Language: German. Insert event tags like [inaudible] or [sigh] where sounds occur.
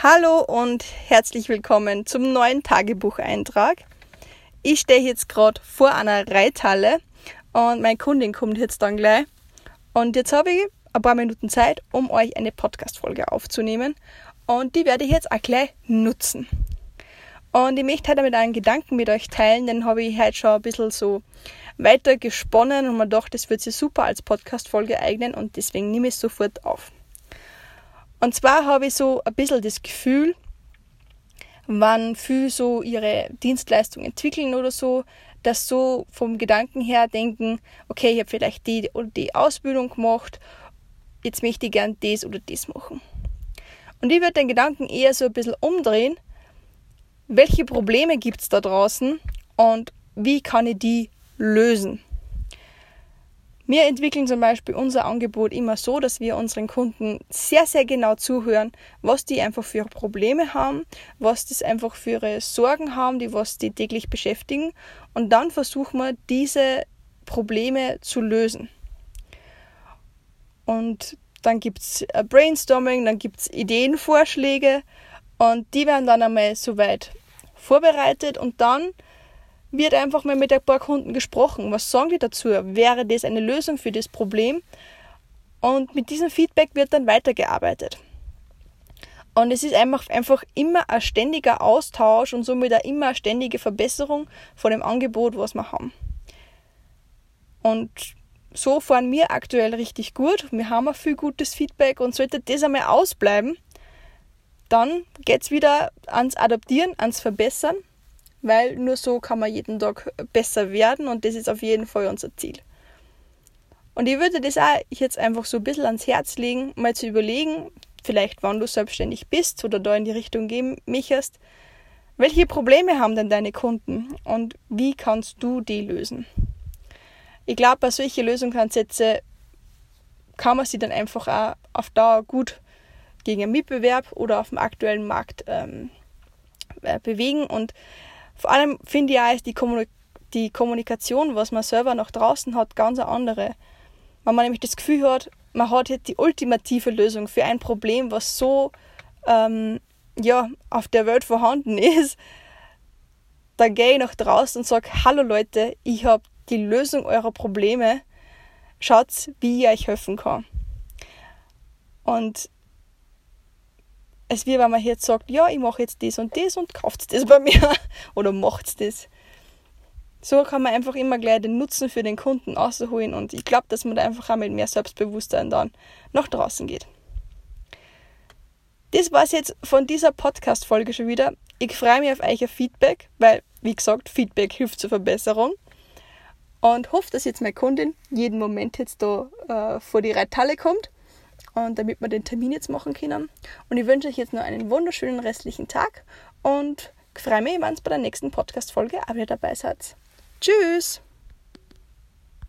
Hallo und herzlich willkommen zum neuen Tagebucheintrag. Ich stehe jetzt gerade vor einer Reithalle und meine Kundin kommt jetzt dann gleich. Und jetzt habe ich ein paar Minuten Zeit, um euch eine Podcast-Folge aufzunehmen. Und die werde ich jetzt auch gleich nutzen. Und ich möchte heute mit einen Gedanken mit euch teilen, den habe ich heute schon ein bisschen so weiter gesponnen und mir gedacht, das wird sich super als Podcast-Folge eignen und deswegen nehme ich es sofort auf. Und zwar habe ich so ein bisschen das Gefühl, wann viele so ihre Dienstleistung entwickeln oder so, dass so vom Gedanken her denken, okay, ich habe vielleicht die oder die Ausbildung gemacht, jetzt möchte ich gern das oder das machen. Und ich würde den Gedanken eher so ein bisschen umdrehen, welche Probleme gibt es da draußen und wie kann ich die lösen? Wir entwickeln zum Beispiel unser Angebot immer so, dass wir unseren Kunden sehr, sehr genau zuhören, was die einfach für Probleme haben, was das einfach für ihre Sorgen haben, die was die täglich beschäftigen. Und dann versuchen wir, diese Probleme zu lösen. Und dann gibt es Brainstorming, dann gibt es Ideenvorschläge und die werden dann einmal soweit vorbereitet und dann wird einfach mal mit ein paar Kunden gesprochen. Was sagen die dazu? Wäre das eine Lösung für das Problem? Und mit diesem Feedback wird dann weitergearbeitet. Und es ist einfach, einfach immer ein ständiger Austausch und somit auch immer eine ständige Verbesserung von dem Angebot, was wir haben. Und so fahren wir aktuell richtig gut. Wir haben auch viel gutes Feedback und sollte das einmal ausbleiben, dann geht es wieder ans Adaptieren, ans Verbessern weil nur so kann man jeden Tag besser werden und das ist auf jeden Fall unser Ziel. Und ich würde das auch jetzt einfach so ein bisschen ans Herz legen, mal zu überlegen, vielleicht wann du selbstständig bist oder da in die Richtung gehen möchtest, welche Probleme haben denn deine Kunden und wie kannst du die lösen? Ich glaube, bei solchen Lösungsansätzen kann man sie dann einfach auch auf Dauer gut gegen einen Mitbewerb oder auf dem aktuellen Markt ähm, äh, bewegen und vor allem finde ich auch, ist die, Kommunik die Kommunikation, was man selber nach draußen hat, ganz eine andere. Wenn man nämlich das Gefühl hat, man hat jetzt die ultimative Lösung für ein Problem, was so ähm, ja, auf der Welt vorhanden [laughs] ist, dann gehe ich nach draußen und sage, hallo Leute, ich habe die Lösung eurer Probleme, schaut, wie ich euch helfen kann. Und es wie wenn man jetzt sagt, ja, ich mache jetzt das und das und kauft das bei mir [laughs] oder macht das. So kann man einfach immer gleich den Nutzen für den Kunden rausholen und ich glaube, dass man da einfach auch mit mehr Selbstbewusstsein dann nach draußen geht. Das war es jetzt von dieser Podcast-Folge schon wieder. Ich freue mich auf euer Feedback, weil, wie gesagt, Feedback hilft zur Verbesserung. Und hoffe, dass jetzt meine Kundin jeden Moment jetzt da äh, vor die Reithalle kommt und damit wir den Termin jetzt machen können. Und ich wünsche euch jetzt noch einen wunderschönen restlichen Tag und freue mich, wenn ihr bei der nächsten Podcast-Folge auch wieder dabei seid. Tschüss!